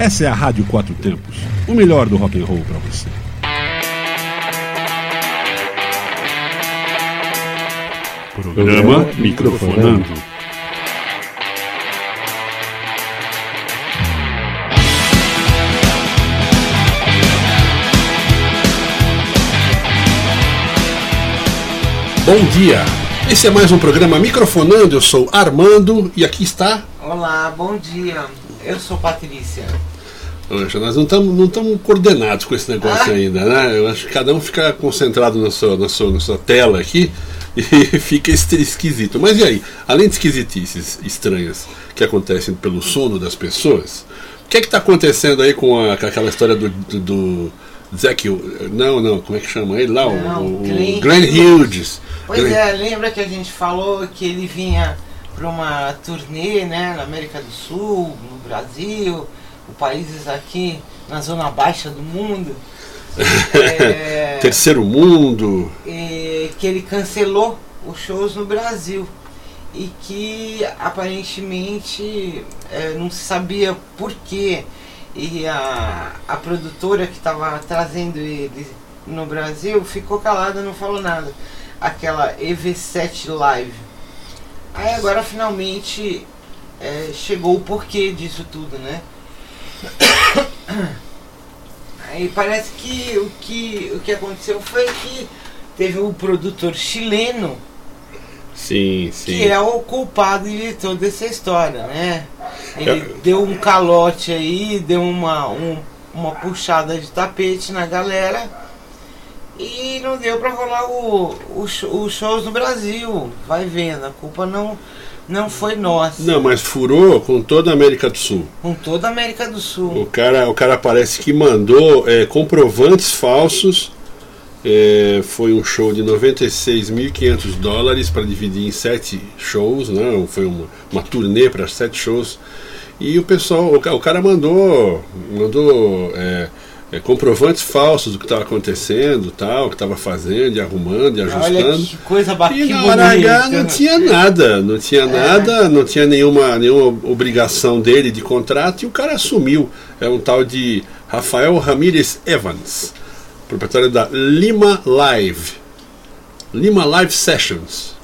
Essa é a Rádio Quatro Tempos, o melhor do rock and roll para você. Programa Microfonando. Bom dia! Esse é mais um programa Microfonando. Eu sou Armando e aqui está. Olá, bom dia. Eu sou Patrícia. Nós não estamos não estamos coordenados com esse negócio Ah. ainda, né? Eu acho que cada um fica concentrado na sua, na sua, na sua tela aqui e fica esquisito. Mas e aí? Além de esquisitices estranhas que acontecem pelo sono das pessoas, o que é que está acontecendo aí com, a- com aquela história do, do, do Zac... Não, não, como é que chama ele lá? O- Não, o, o Glenn Glenn Hughes. Pois Glenn- é, lembra que a gente falou que ele vinha para uma turnê né, na América do Sul, no Brasil, países aqui na zona baixa do mundo. É, Terceiro mundo. e que ele cancelou os shows no Brasil e que aparentemente é, não se sabia por quê e a, a produtora que estava trazendo ele no Brasil ficou calada, não falou nada. Aquela EV7 Live. Aí agora finalmente é, chegou o porquê disso tudo, né? Aí parece que o que, o que aconteceu foi que teve o produtor chileno Sim, sim. que é o culpado de toda essa história, né? Ele É. deu um calote aí, deu uma, um- uma puxada de tapete na galera e não deu pra rolar os shows no Brasil. Vai vendo, a culpa não, não foi nossa. Não, mas furou com toda a América do Sul. Com toda a América do O Sul. cara, o cara parece que mandou é, comprovantes falsos. É, foi um show de 96.500 dólares para dividir em sete shows, né? Foi uma, uma turnê para sete shows. E o pessoal, o, o cara mandou, mandou é, é, comprovantes falsos do que estava acontecendo, tal, o que estava fazendo, e arrumando, e Olha ajustando. que coisa E bacana. na hora H não tinha nada, não tinha nada, não tinha nenhuma, nenhuma obrigação dele de contrato e o cara assumiu. É um tal de Rafael Ramírez Evans, proprietário da Lima Live. Lima Live Sessions.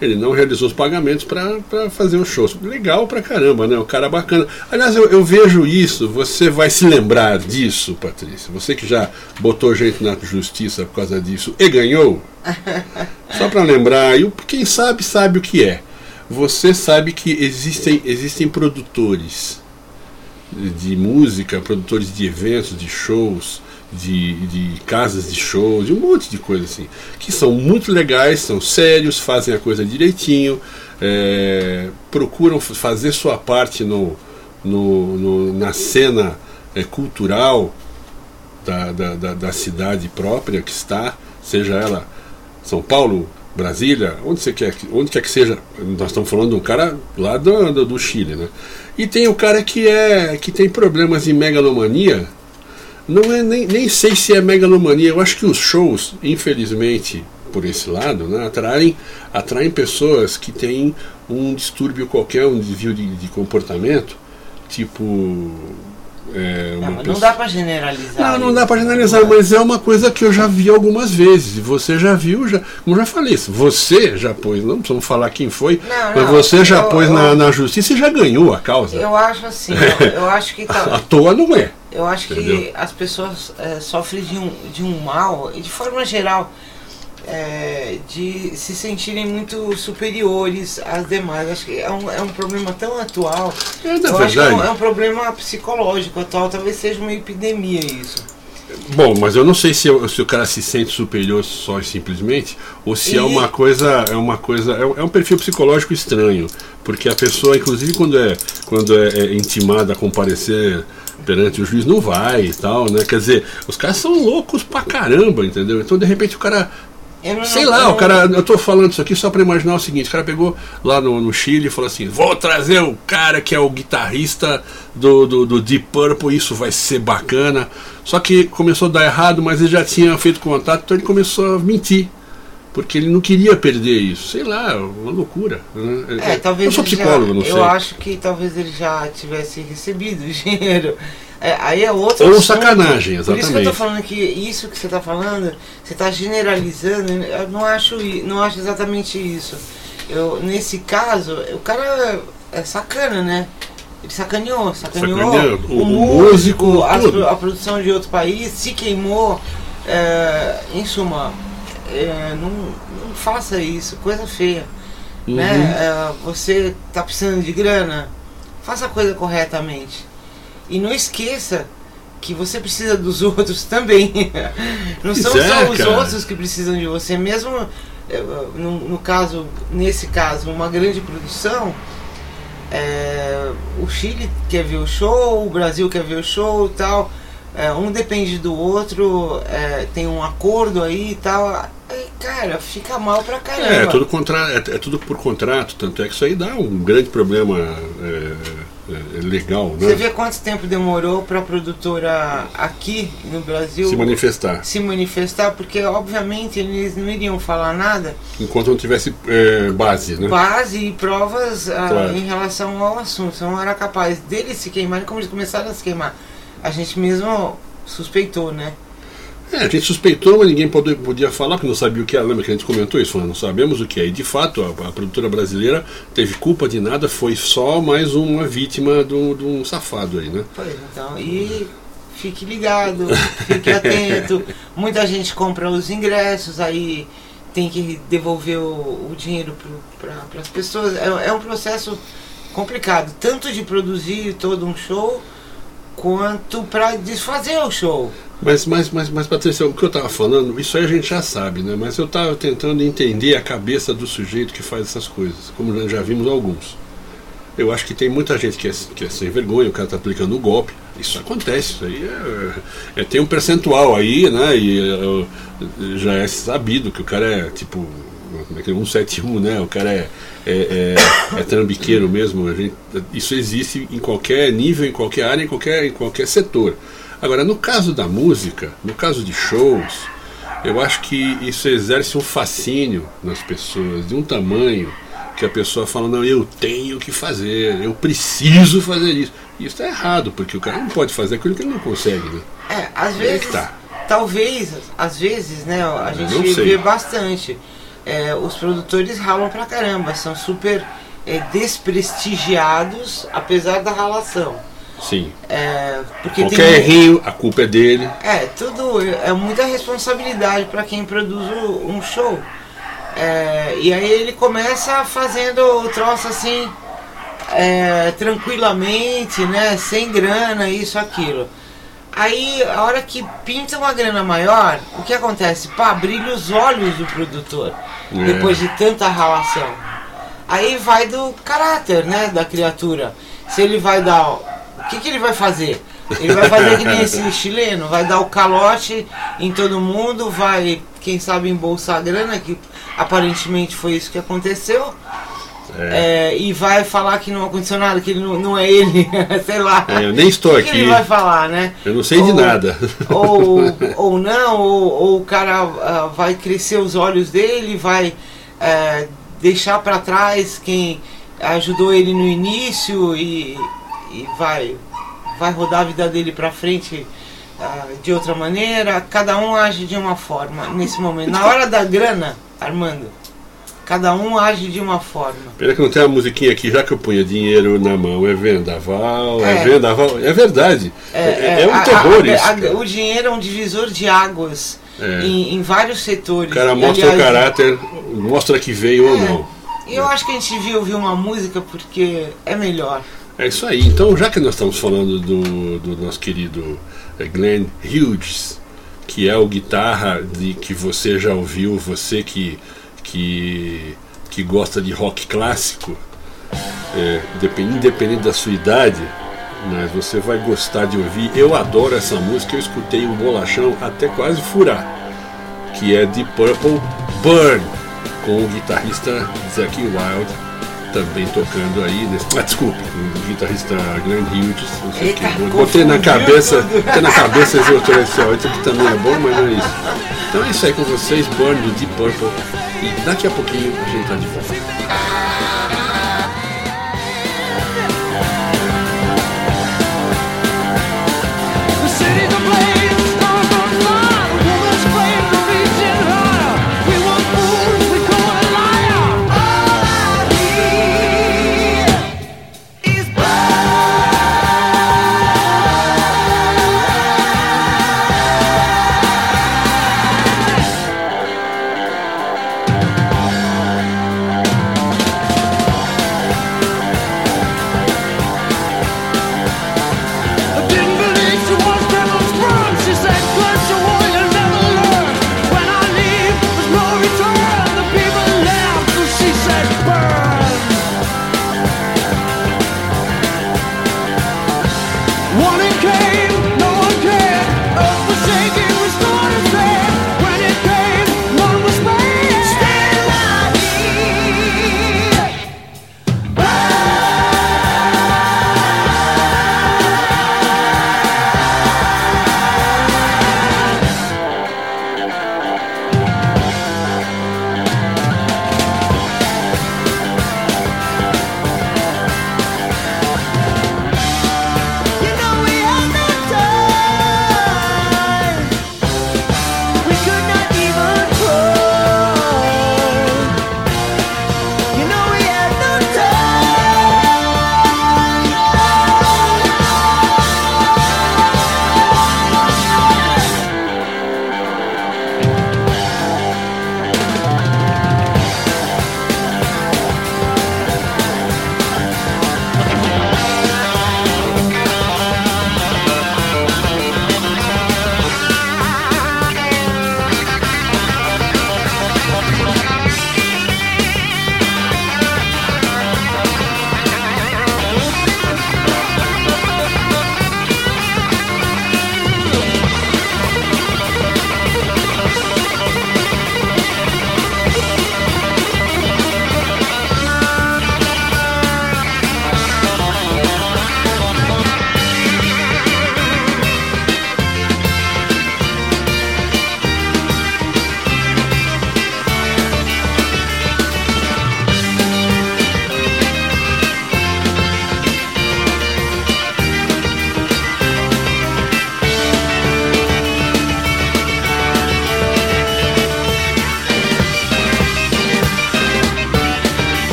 Ele não realizou os pagamentos para fazer os shows. Legal pra caramba, né? O cara bacana. Aliás, eu, eu vejo isso, você vai se lembrar disso, Patrícia. Você que já botou gente na justiça por causa disso e ganhou. Só para lembrar, e o- quem sabe, sabe o que é. Você sabe que existem, existem produtores de música, produtores de eventos, de shows, de, de casas de shows, de um monte de coisa assim, que são muito legais, são sérios, fazem a coisa direitinho, é, procuram fazer sua parte no, no, no- na cena é, cultural da, da, da, da cidade própria que está, seja ela São Paulo, Brasília, onde você quer, que- onde quer que seja, nós estamos falando de um cara lá do, do, do Chile, né? E tem o cara que é que tem problemas de megalomania. Não é nem, nem sei se é megalomania. Eu acho que os shows, infelizmente, por esse lado, né, atraem, atraem pessoas que têm um distúrbio qualquer, um desvio de, de comportamento, tipo. É, uma Não, mas não pessoa- dá pra generalizar. não, não dá pra generalizar, mas é uma coisa que eu já vi algumas vezes. E você já viu, já, como eu já falei, isso, você já pôs, não precisamos falar quem foi, Não, mas não, você já eu- pôs eu- na, na justiça e já ganhou a causa. Eu acho assim, eu, eu acho que À tá, toa não é. eu acho que Entendeu? as pessoas é, sofrem de um, de um mal, e de forma geral, é, de se sentirem muito superiores às demais. Acho que é um, é um problema tão atual. É, eu acho que é um, é um problema psicológico atual, talvez seja uma epidemia isso. Bom, mas eu não sei se, se o cara se sente superior só e simplesmente, ou se é E- uma coisa, é uma coisa, é um, é um perfil psicológico estranho, porque a pessoa, inclusive quando é quando é, é intimada a comparecer perante o juiz, não vai e tal, né? Quer dizer, os caras são loucos pra caramba, entendeu? Então de repente o cara Eu Sei não- lá, eu o cara, eu tô falando isso aqui só pra imaginar o seguinte, o cara pegou lá no, no Chile e falou assim, vou trazer o cara que é o guitarrista do, do, do Deep Purple, isso vai ser bacana. Só que começou a dar errado, mas ele já tinha feito contato, então ele começou a mentir. porque ele não queria perder isso. Sei lá, uma loucura. Né? É, talvez eu sou psicólogo, já, não sei. Eu acho que talvez ele já tivesse recebido o dinheiro. É, aí é outro Ou assunto. sacanagem, Por isso que eu tô exatamente. falando que isso que você tá falando, você tá generalizando, eu não acho, não acho exatamente isso. Eu, nesse caso, o cara é sacana, né? Ele sacaneou, sacaneou, Sacaneou o- o, músico, pro- a produção de outro país, se queimou. é, em suma, é, não, não faça isso, coisa feia. Uhum. Né? É, você tá precisando de grana, faça a coisa corretamente. E não esqueça que você precisa dos outros também. Não são é, só os cara. outros que precisam de você. Mesmo é, no, no caso, nesse caso, uma grande produção, é, o Chile quer ver o show, o Brasil quer ver o show e tal. É, um depende do outro, é, tem um acordo aí e tal. Cara, fica mal pra caramba. É, tudo contra, é, é tudo por contrato, tanto é que isso aí dá um grande problema é, é, legal, Você né? vê quanto tempo demorou para a produtora aqui no Brasil Se manifestar. se manifestar? Porque, obviamente, eles não iriam falar nada, Enquanto não tivesse é, base, né? base e provas ah, Claro. em relação ao assunto. Você não era capaz deles se queimarem como eles começaram a se queimar. A gente mesmo suspeitou, né? É, a gente suspeitou, mas ninguém pode- podia falar, porque não sabia o que era. Lembra que a gente comentou isso? Não sabemos o que é. E de fato, a, a produtora brasileira teve culpa de nada, foi só mais uma vítima de um, safado aí, né? Pois então, e fique ligado, fique atento. Muita gente compra os ingressos, aí tem que devolver o, o dinheiro para as pessoas. É, é um processo complicado, tanto de produzir todo um show, quanto para desfazer o show. Mas, mas, mas, mas Patrícia, o que eu estava falando, isso aí a gente já sabe, né? Mas eu estava tentando entender a cabeça do sujeito que faz essas coisas, como nós já vimos alguns. Eu acho que tem muita gente que é, que é sem vergonha, o cara está aplicando o golpe. Isso acontece, isso aí é, é- tem um percentual aí, né? E é, já é sabido que o cara é tipo. Como é que é? 171, né? O cara é, é, é, é trambiqueiro mesmo. A gente, isso existe em qualquer nível, em qualquer área, em qualquer, em qualquer setor. Agora, no caso da música, no caso de shows, eu acho que isso exerce um fascínio nas pessoas de um tamanho que a pessoa fala, não, eu tenho que fazer, eu preciso fazer isso. E isso está errado, porque o cara não pode fazer aquilo que ele não consegue, né? É, às vezes, que tá. talvez, às vezes, né, a gente vê bastante. É, os produtores ralam pra caramba, são super é, desprestigiados, apesar da ralação. Sim. É, porque Qualquer tem, errinho, a culpa é dele. É, tudo é muita responsabilidade para quem produz um show. É, e aí ele começa fazendo o troço assim, é, tranquilamente, né? Sem grana, isso, aquilo. Aí, a hora que pinta uma grana maior, o que acontece? Pá, brilha os olhos do produtor, É. depois de tanta ralação. Aí vai do caráter, né, da criatura. Se ele vai dar. O que, que ele vai fazer? Ele vai fazer que nem esse chileno, vai dar o calote em todo mundo, vai, quem sabe, embolsar a grana, que aparentemente foi isso que aconteceu. É. É, e vai falar que não aconteceu nada, que ele não, não é ele, sei lá. É, eu nem estou O que, aqui. ele vai falar, né? Eu não sei de Ou- nada. Ou, ou não, ou, ou o cara ah, vai crescer os olhos dele, vai eh, deixar para trás quem ajudou ele no início e, e vai, vai rodar a vida dele para frente ah, de outra maneira. Cada um age de uma forma nesse momento. Na hora da grana, Armando, cada um age de uma forma. Pena que não tem uma musiquinha aqui, já que eu ponho dinheiro na mão, é vendaval, é, É. vendaval, é verdade. É, é um a- terror a- isso. a- cara. o dinheiro é um divisor de águas É. em, em vários setores. O cara mostra o aliás, caráter, mostra que veio ou É. não. E eu acho que a gente devia ouvir uma música porque é melhor. É isso aí. Então, já que nós estamos falando do, do nosso querido eh, Glenn Hughes, que é o guitarra de que você já ouviu, você que, que, que gosta de rock clássico, é, depen- independente da sua idade, mas você vai gostar de ouvir. Eu adoro essa música, eu escutei o bolachão até quase furar, que é de Purple Burn, com o guitarrista Zack Wild também tocando aí nesse. Ah, desculpe, o guitarrista Glenn Hughes, não sei o que. Botei na cabeça, botei na cabeça esse outro esse aqui também é bom, mas não é isso. Então é isso aí com vocês, Burn do Deep Purple. E daqui a pouquinho a gente tá de volta.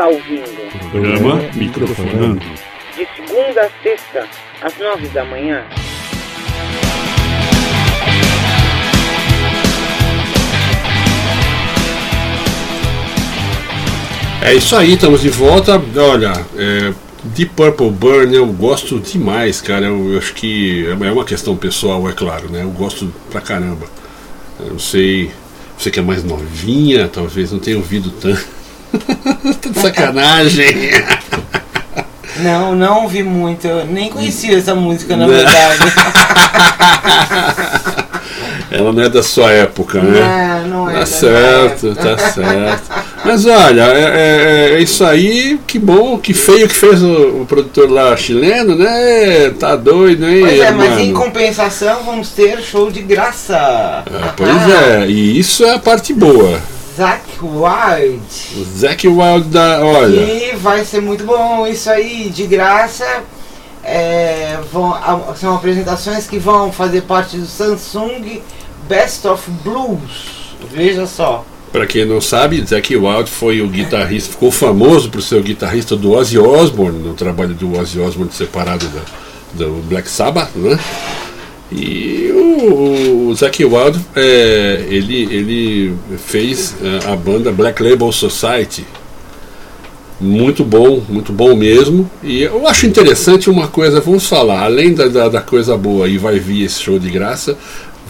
Está ouvindo Programa Microfonando. de segunda a sexta, às nove da manhã. É isso aí, estamos de volta. Olha, é, Deep Purple Burn eu gosto demais, cara. Eu, eu acho que é uma questão pessoal, é claro, né? Eu gosto pra caramba. Eu não sei, você que é mais novinha, talvez não tenha ouvido tanto. Tá de sacanagem. Não, não ouvi muito. Eu nem conhecia essa música, na Não. verdade. Ela não é da sua época, né? Não, não é Tá certo, tá certo. Mas olha, é, é- é isso aí, que bom, que feio que fez o, o produtor lá chileno, né? Tá doido, hein? Pois é, mas mano? em compensação vamos ter show de graça. Ah, pois é, e isso é a parte boa. Zack Wild. O Zac Wild da. Olha, E vai ser muito bom isso aí, de graça. É, vão, são apresentações que vão fazer parte do Samsung Best of Blues. Veja só. pra quem não sabe, Zac Wild foi o guitarrista, ficou famoso por ser o guitarrista do Ozzy Osbourne, no trabalho do Ozzy Osbourne separado da, do Black Sabbath, né? E o, o Zac Wild, é, ele, ele fez é, a banda Black Label Society. Muito bom, muito bom mesmo. E eu acho interessante uma coisa, vamos falar, além da, da, da coisa boa, e vai vir esse show de graça,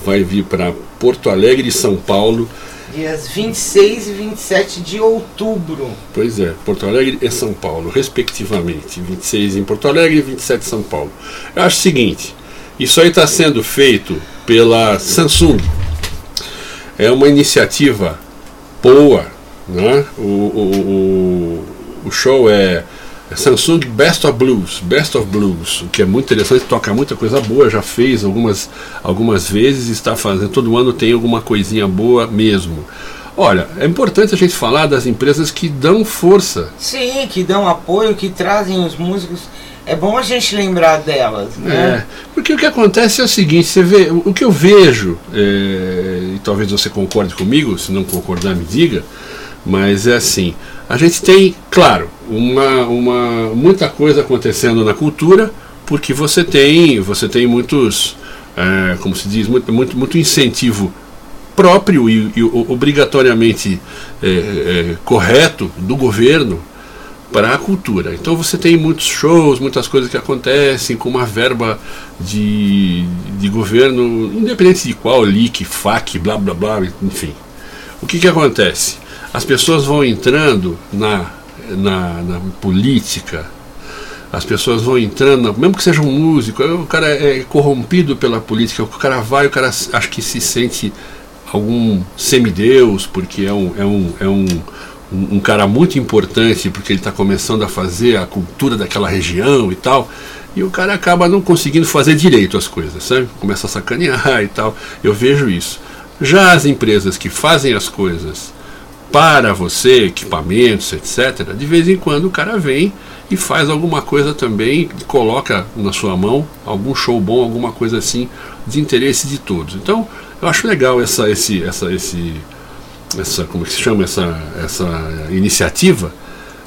vai vir para Porto Alegre e São Paulo. Dias 26 e 27 de outubro. Pois é, Porto Alegre e São Paulo, respectivamente. 26 em Porto Alegre e 27 em São Paulo. Eu acho o seguinte: isso aí está sendo feito pela Samsung. É uma iniciativa boa. Né? O, o, o, o show é Samsung Best of Blues, Best of Blues, o que é muito interessante, toca muita coisa boa, já fez algumas, algumas vezes, está fazendo, todo ano tem alguma coisinha boa mesmo. Olha, é importante a gente falar das empresas que dão força. Sim, que dão apoio, que trazem os músicos. É bom a gente lembrar delas, É, né? porque o que acontece é o seguinte, você vê, o que eu vejo, é, e talvez você concorde comigo, se não concordar me diga, mas é assim, a gente tem, claro, uma, uma, muita coisa acontecendo na cultura, porque você tem, você tem muitos, é, como se diz, muito, muito, muito incentivo próprio e, e obrigatoriamente é, é, correto do governo para a cultura. Então você tem muitos shows, muitas coisas que acontecem com uma verba de, de governo, independente de qual, LIC, FAC, blá blá blá, enfim. O que, que acontece? As pessoas vão entrando na, na, na política, as pessoas vão entrando, mesmo que seja um músico, o cara é corrompido pela política, o cara vai, o cara acho que se sente algum semideus, porque é um, é um, é um, um um cara muito importante, porque ele está começando a fazer a cultura daquela região e tal, e o cara acaba não conseguindo fazer direito as coisas, sabe? Começa a sacanear e tal. Eu vejo isso. Já as empresas que fazem as coisas para você, equipamentos, etc., de vez em quando o cara vem e faz alguma coisa também, coloca na sua mão algum show bom, alguma coisa assim, de interesse de todos. Então, eu acho legal essa, esse, essa, esse, essa, como que se chama essa, essa iniciativa.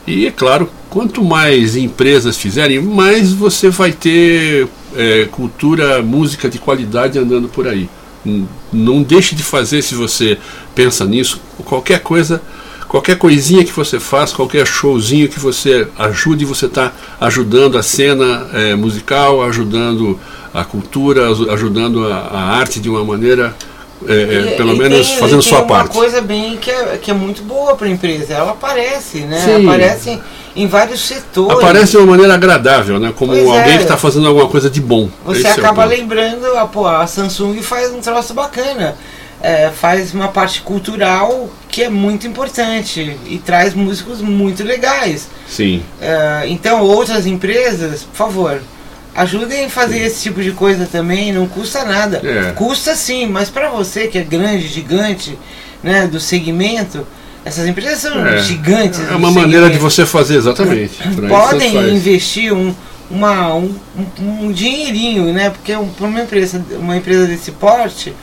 E é claro, quanto mais empresas fizerem, mais você vai ter é, cultura, música de qualidade andando por aí. Não deixe de fazer se você pensa nisso. Qualquer coisa, qualquer coisinha que você faz, qualquer showzinho que você ajude, você está ajudando a cena é, musical, ajudando a cultura, aju- ajudando a, a arte de uma maneira, é, é, E- pelo e menos tem- fazendo sua parte. uma coisa bem que é, que é muito boa para a empresa. Ela aparece, né? Sim. Aparece em vários setores. Aparece de uma maneira agradável, né? Como Pois alguém é. que está fazendo alguma coisa de bom. Você Esse é acaba ponto. lembrando, a, pô, a Samsung faz um troço bacana. É, faz uma parte cultural que é muito importante e traz músicos muito legais. Sim. É, então, outras empresas, por favor, ajudem a fazer esse tipo de coisa também, não custa nada. É. Custa sim, mas para você que é grande, gigante, né, do segmento, essas empresas são É. gigantes. É uma maneira de segmento. você fazer, exatamente. Podem investir um, uma, um, um- dinheirinho, né? Porque para uma empresa, uma empresa desse porte,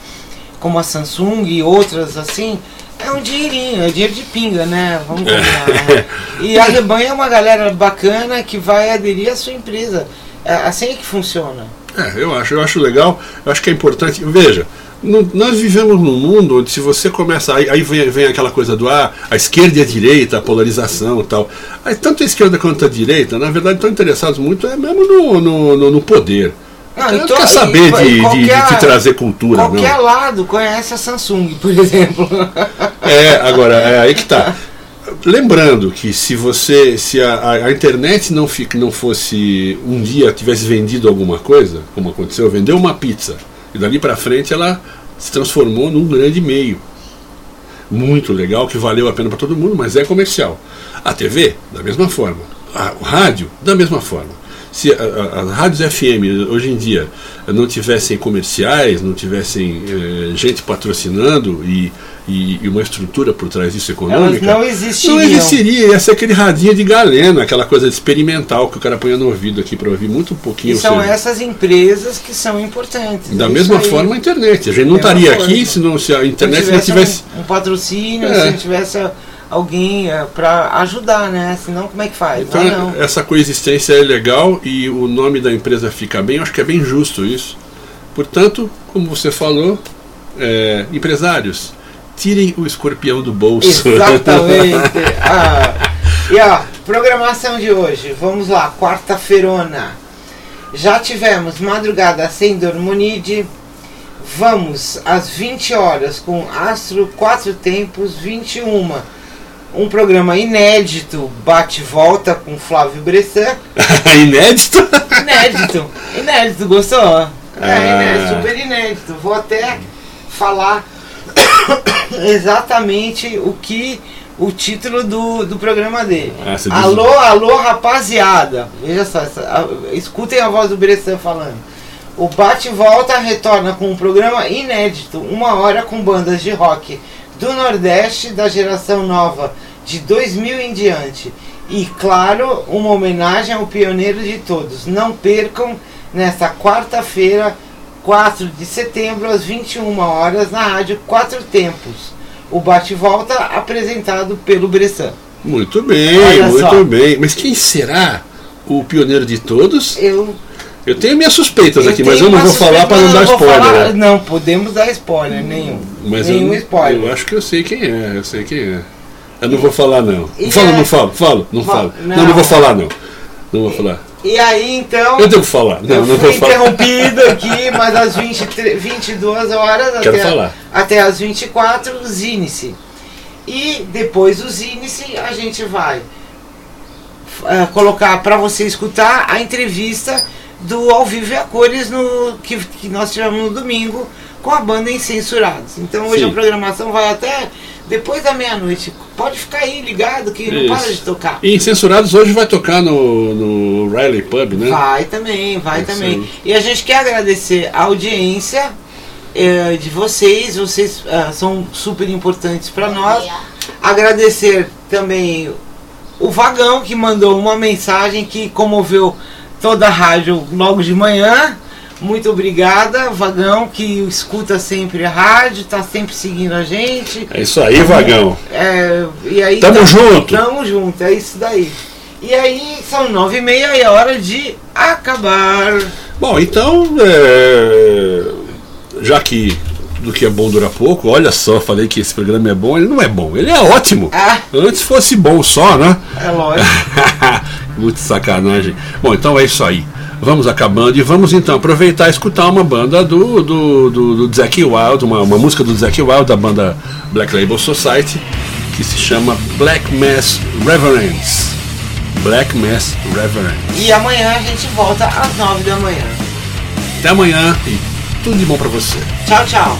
como a Samsung e outras assim, É um dinheirinho, é dinheiro de pinga, né? Vamos É. combinar. né? E a Rebanha é uma galera bacana que vai aderir à sua empresa. É assim é que funciona. É, eu acho, eu acho legal, eu acho que é importante. Veja, no- nós vivemos num mundo onde se você começa. Aí, aí vem, vem aquela coisa do ah, a esquerda e a direita, a polarização e tal. Aí, tanto a esquerda quanto a direita, na verdade, estão interessados muito é mesmo no, no, no- no poder. Não, Não então, quer saber e- de, e de- de, qualquer- trazer cultura, Qualquer não. lado conhece a Samsung, por exemplo. É, agora, é aí que tá. Lembrando que se você, se a, a- internet não, fica, não fosse um dia tivesse vendido alguma coisa, como aconteceu, vendeu uma pizza e dali para frente ela se transformou num grande meio, muito legal que valeu a pena para todo mundo, mas é comercial. A TV da mesma forma, a- o rádio da mesma forma. Se as rádios FM hoje em dia não tivessem comerciais, não tivessem eh, gente patrocinando e, e- e uma estrutura por trás disso econômica, Elas não existiriam. não existiria, ia ser aquele radinho de galena, aquela coisa experimental que o cara põe no ouvido aqui para ouvir muito pouquinho. E são seja, essas empresas que são importantes. da mesma aí. forma a internet. A gente não estaria aqui se, não, se a Se internet não tivesse um, um patrocínio, É. se não tivesse alguém para ajudar, né? Senão como é que faz? Então, ah, essa coexistência é legal e o nome da empresa fica bem, eu acho que é bem justo isso. Portanto, como você falou, é, empresários, tirem o escorpião do bolso. Exatamente. Ah, e ó, programação de hoje. Vamos lá, quarta-feirona. Já tivemos Madrugada sem Dormonide. Vamos às 20 horas com Astro Quatro Tempos 21. Um programa inédito, bate-volta com Flávio Bressan. Inédito? Inédito, inédito, gostou? É, Ah. inédito, super inédito. Vou até falar exatamente o que o título do, do programa dele. Ah, você diz- alô, alô, rapaziada. Veja só, essa- a- escutem a voz do Bressan falando. O Bate Volta retorna com um programa inédito, uma hora com bandas de rock do Nordeste da geração nova, de 2000 em diante. E claro, uma homenagem ao pioneiro de todos. Não percam nesta quarta-feira, 4 de setembro, às 21 horas, na rádio Quatro Tempos. O Bate e Volta apresentado pelo Bressan. Muito bem, Olha muito só. bem. Mas quem será o pioneiro de todos? Eu Eu tenho minhas suspeitas aqui, mas eu não vou falar para não dar spoiler. falar- né? Não, podemos dar spoiler, nenhum. Mas nenhum eu, spoiler. eu acho que eu sei quem é, eu sei quem é. Eu não vou falar não. Falo, é- não falo, falo, não falo. Não. não. não, vou falar não. Não vou falar. E aí, então, Eu devo falar. Não, eu não fui vou falar. interrompido aqui, mas às 23, 22 horas Quero até, falar. até às 24, o Zinice. E depois do Zinice, a gente vai eh, colocar para você escutar a entrevista do Ao Vivo e a Cores no, que, que nós tivemos no domingo com a banda Incensurados. Então hoje Sim. a programação vai até depois da meia-noite. Pode ficar aí ligado que não para Isso. de tocar. E Incensurados hoje vai tocar no, no Riley Pub, né? Vai também, vai É também. isso E a gente quer agradecer a audiência eh, de vocês, vocês ah, são super importantes para nós. Agradecer também o Vagão que mandou uma mensagem que comoveu toda a rádio logo de manhã. Muito obrigada, Vagão, que escuta sempre a rádio, tá sempre seguindo a gente. É isso aí, Vagão. É, e aí, Tamo junto. Tamo junto, é isso daí. E aí são nove e meia e é hora de acabar. Bom, então, é, já que tudo que é bom dura pouco, olha só, falei que esse programa é bom, ele não é bom, ele é ótimo. Ah, Antes fosse bom só, né? é lógico. Muito sacanagem. Bom, então é isso aí. Vamos acabando e vamos então aproveitar e escutar uma banda do, do, do, do Zack Wild, uma, uma música do Zack Wild, da banda Black Label Society, que se chama Black Mass Reverence. Black Mass Reverence. E amanhã a gente volta às nove da manhã. Até amanhã e tudo de bom pra você. Tchau, tchau.